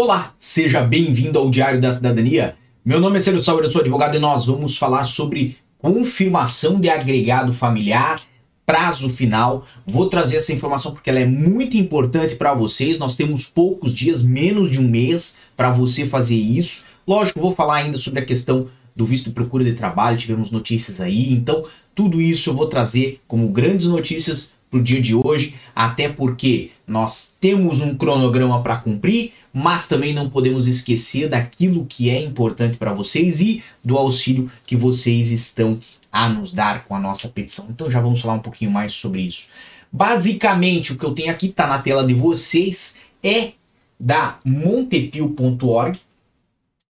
Olá, seja bem-vindo ao Diário da Cidadania. Meu nome é Célio Sauer, eu sou advogado e nós vamos falar sobre confirmação de agregado familiar, prazo final. Vou trazer essa informação porque ela é muito importante para vocês. Nós temos poucos dias, menos de um mês, para você fazer isso. Lógico, vou falar ainda sobre a questão do visto de procura de trabalho, tivemos notícias aí, então tudo isso eu vou trazer como grandes notícias para o dia de hoje, até porque nós temos um cronograma para cumprir, mas também não podemos esquecer daquilo que é importante para vocês e do auxílio que vocês estão a nos dar com a nossa petição. Então já vamos falar um pouquinho mais sobre isso. Basicamente, o que eu tenho aqui está na tela de vocês é da montepio.org.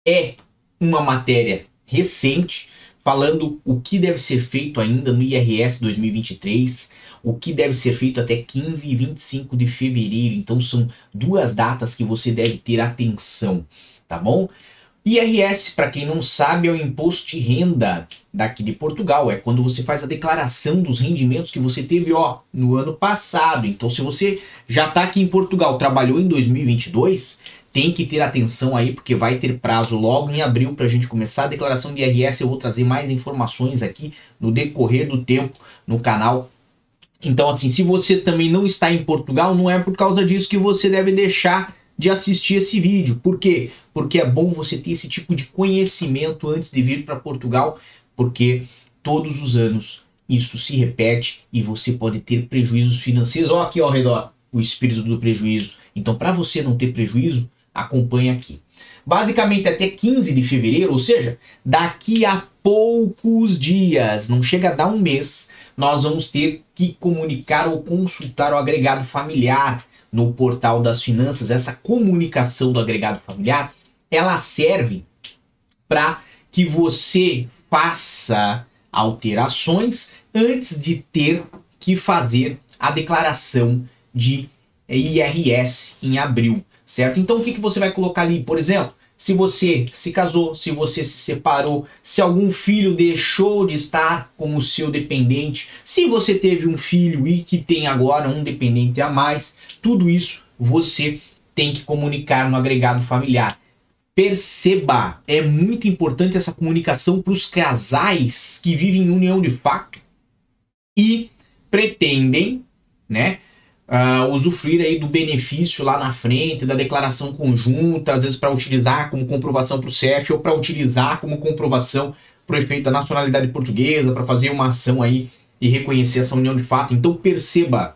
É uma matéria recente falando o que deve ser feito ainda no IRS 2023, o que deve ser feito até 15 e 25 de fevereiro. Então são duas datas que você deve ter atenção, tá bom? IRS, para quem não sabe, é o imposto de renda daqui de Portugal. É quando você faz a declaração dos rendimentos que você teve, ó, no ano passado. Então, se você já está aqui em Portugal, trabalhou em 2022, tem que ter atenção aí, porque vai ter prazo logo em abril para a gente começar a declaração de IRS. Eu vou trazer mais informações aqui no decorrer do tempo no canal. Então, assim, se você também não está em Portugal, não é por causa disso que você deve deixar de assistir esse vídeo. Por quê? Porque é bom você ter esse tipo de conhecimento antes de vir para Portugal, porque todos os anos isso se repete e você pode ter prejuízos financeiros. Olha aqui ao redor o espírito do prejuízo. Então, para você não ter prejuízo, acompanhe aqui. Basicamente até 15 de fevereiro, ou seja, daqui a poucos dias, não chega a dar um mês, nós vamos ter que comunicar ou consultar o agregado familiar no portal das finanças. Essa comunicação do agregado familiar, ela serve para que você faça alterações antes de ter que fazer a declaração de IRS em abril certo? Então o que, que você vai colocar ali? Por exemplo, se você se casou, se você se separou, se algum filho deixou de estar como seu dependente, se você teve um filho e que tem agora um dependente a mais, tudo isso você tem que comunicar no agregado familiar. Perceba, é muito importante essa comunicação para os casais que vivem em união de fato e pretendem, né, uh, usufruir aí do benefício lá na frente, da declaração conjunta, às vezes para utilizar como comprovação para o CEF ou para utilizar como comprovação para o efeito da nacionalidade portuguesa, para fazer uma ação aí e reconhecer essa união de fato. Então perceba,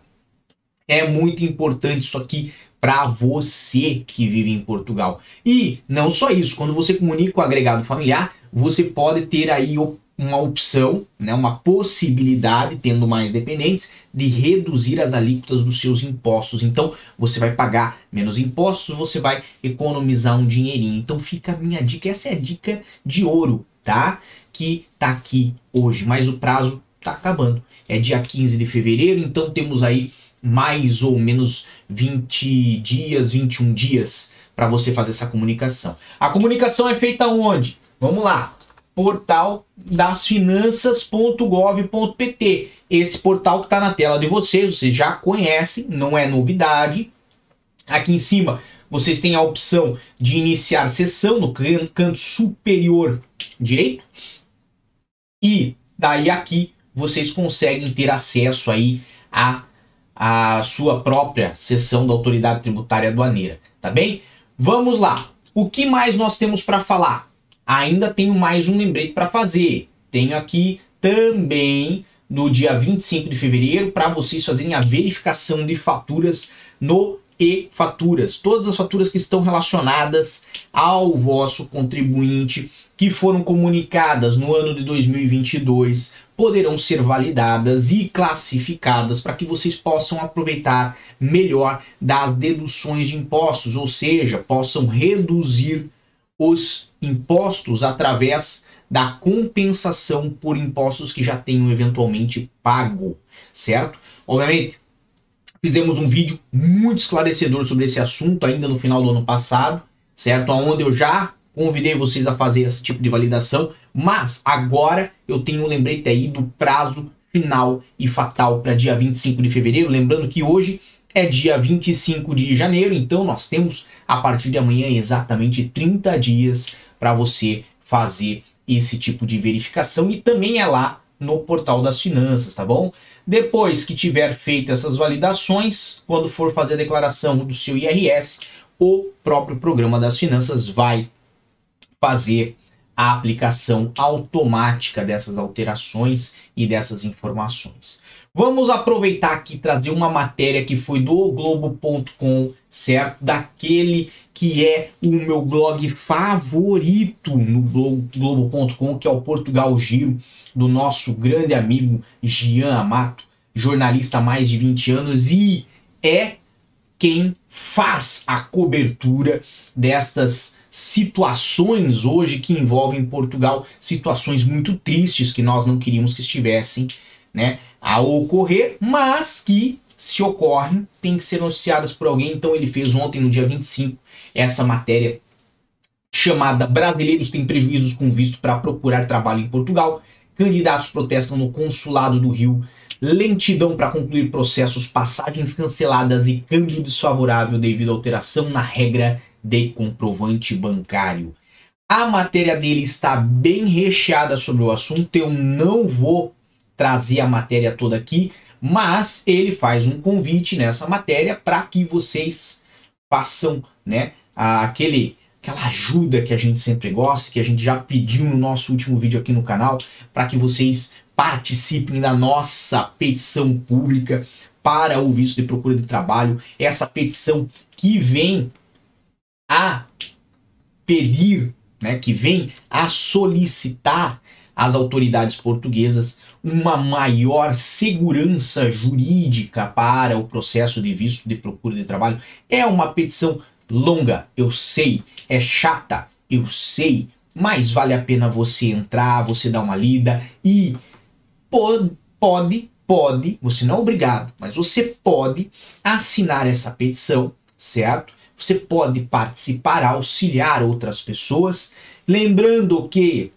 é muito importante isso aqui para você que vive em Portugal. E não só isso, quando você comunica o agregado familiar, você pode ter aí uma opção, né, uma possibilidade, tendo mais dependentes, de reduzir as alíquotas dos seus impostos. Então, você vai pagar menos impostos, você vai economizar um dinheirinho. Então, fica a minha dica, essa é a dica de ouro, tá? Que tá aqui hoje, mas o prazo tá acabando. É dia 15 de fevereiro, então temos aí mais ou menos 20 dias, 21 dias para você fazer essa comunicação. A comunicação é feita onde? Vamos lá portal das finanças.gov.pt. Esse portal que está na tela de vocês, vocês já conhecem, não é novidade. Aqui em cima vocês têm a opção de iniciar sessão no canto superior direito. E daí aqui vocês conseguem ter acesso aí a a sua própria sessão da autoridade tributária aduaneira, tá bem? Vamos lá. O que mais nós temos para falar? Ainda tenho mais um lembrete para fazer. Tenho aqui também no dia 25 de fevereiro para vocês fazerem a verificação de faturas no e-faturas. Todas as faturas que estão relacionadas ao vosso contribuinte que foram comunicadas no ano de 2022 poderão ser validadas e classificadas para que vocês possam aproveitar melhor das deduções de impostos, ou seja, possam reduzir os impostos através da compensação por impostos que já tenham eventualmente pago, certo? Obviamente, fizemos um vídeo muito esclarecedor sobre esse assunto ainda no final do ano passado, certo? Onde eu já convidei vocês a fazer esse tipo de validação, mas agora eu tenho um lembrete aí do prazo final e fatal para dia 25 de fevereiro, lembrando que hoje é dia 25 de janeiro, então nós temos a partir de amanhã exatamente 30 dias para você fazer esse tipo de verificação e também é lá no portal das finanças, tá bom? Depois que tiver feito essas validações, quando for fazer a declaração do seu IRS, o próprio programa das finanças vai fazer a aplicação automática dessas alterações e dessas informações. Vamos aproveitar aqui e trazer uma matéria que foi do Globo.com, certo? Daquele que é o meu blog favorito no Globo.com, que é o Portugal Giro, do nosso grande amigo Gian Amato, jornalista há mais de 20 anos e é quem faz a cobertura destas situações hoje que envolvem Portugal, situações muito tristes que nós não queríamos que estivessem né, a ocorrer, mas que se ocorrem, tem que ser noticiadas por alguém. Então ele fez ontem, no dia 25, essa matéria chamada Brasileiros têm prejuízos com visto para procurar trabalho em Portugal. Candidatos protestam no consulado do Rio. Lentidão para concluir processos, passagens canceladas e câmbio desfavorável devido à alteração na regra de comprovante bancário. A matéria dele está bem recheada sobre o assunto, eu não vou trazer a matéria toda aqui, mas ele faz um convite nessa matéria para que vocês façam, né, aquele aquela ajuda que a gente sempre gosta, que a gente já pediu no nosso último vídeo aqui no canal, para que vocês participem da nossa petição pública para o visto de procura de trabalho, essa petição que vem a pedir, né, que vem a solicitar às autoridades portuguesas uma maior segurança jurídica para o processo de visto de procura de trabalho. É uma petição longa, eu sei, é chata, eu sei, mas vale a pena você entrar, você dar uma lida e pode, pode, pode, você não é obrigado, mas você pode assinar essa petição, certo? Você pode participar, auxiliar outras pessoas, lembrando que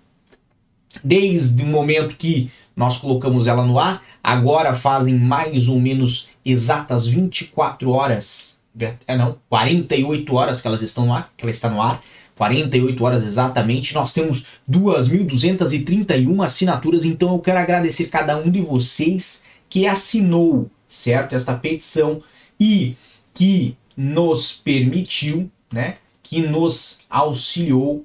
desde o momento que nós colocamos ela no ar, agora fazem mais ou menos exatas 24 horas, é não, 48 horas que elas estão no ar, que ela está no ar, 48 horas exatamente. Nós temos 2.231 assinaturas, então eu quero agradecer cada um de vocês que assinou, certo, esta petição e que nos permitiu, né, que nos auxiliou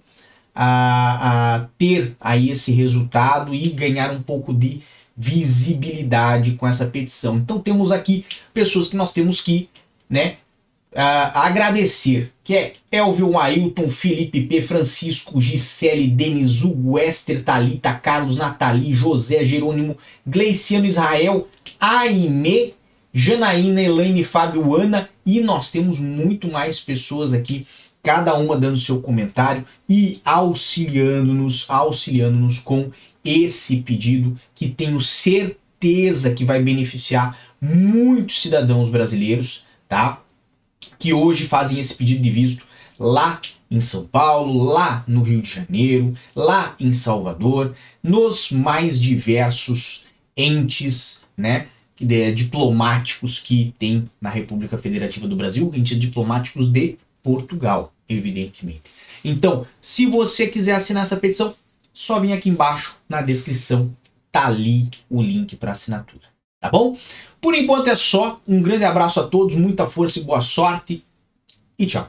a, a ter aí esse resultado e ganhar um pouco de visibilidade com essa petição. Então temos aqui pessoas que nós temos que, né, agradecer, que é Elvio Ailton, Felipe P, Francisco, Gisele, Denis, Hugo, Esther, Thalita, Carlos, Nathalie, José, Jerônimo, Gleiciano Israel, Aime, Janaína, Elaine, Fábio, Ana e nós temos muito mais pessoas aqui, cada uma dando seu comentário e auxiliando-nos, auxiliando-nos com esse pedido que tenho certeza que vai beneficiar muitos cidadãos brasileiros, tá? Que hoje fazem esse pedido de visto lá em São Paulo, lá no Rio de Janeiro, lá em Salvador, nos mais diversos entes, né? De, diplomáticos que tem na República Federativa do Brasil, entes diplomáticos de Portugal, evidentemente. Então, se você quiser assinar essa petição, só vem aqui embaixo na descrição, tá ali o link para assinatura, tá bom? Por enquanto é só, um grande abraço a todos, muita força e boa sorte e tchau.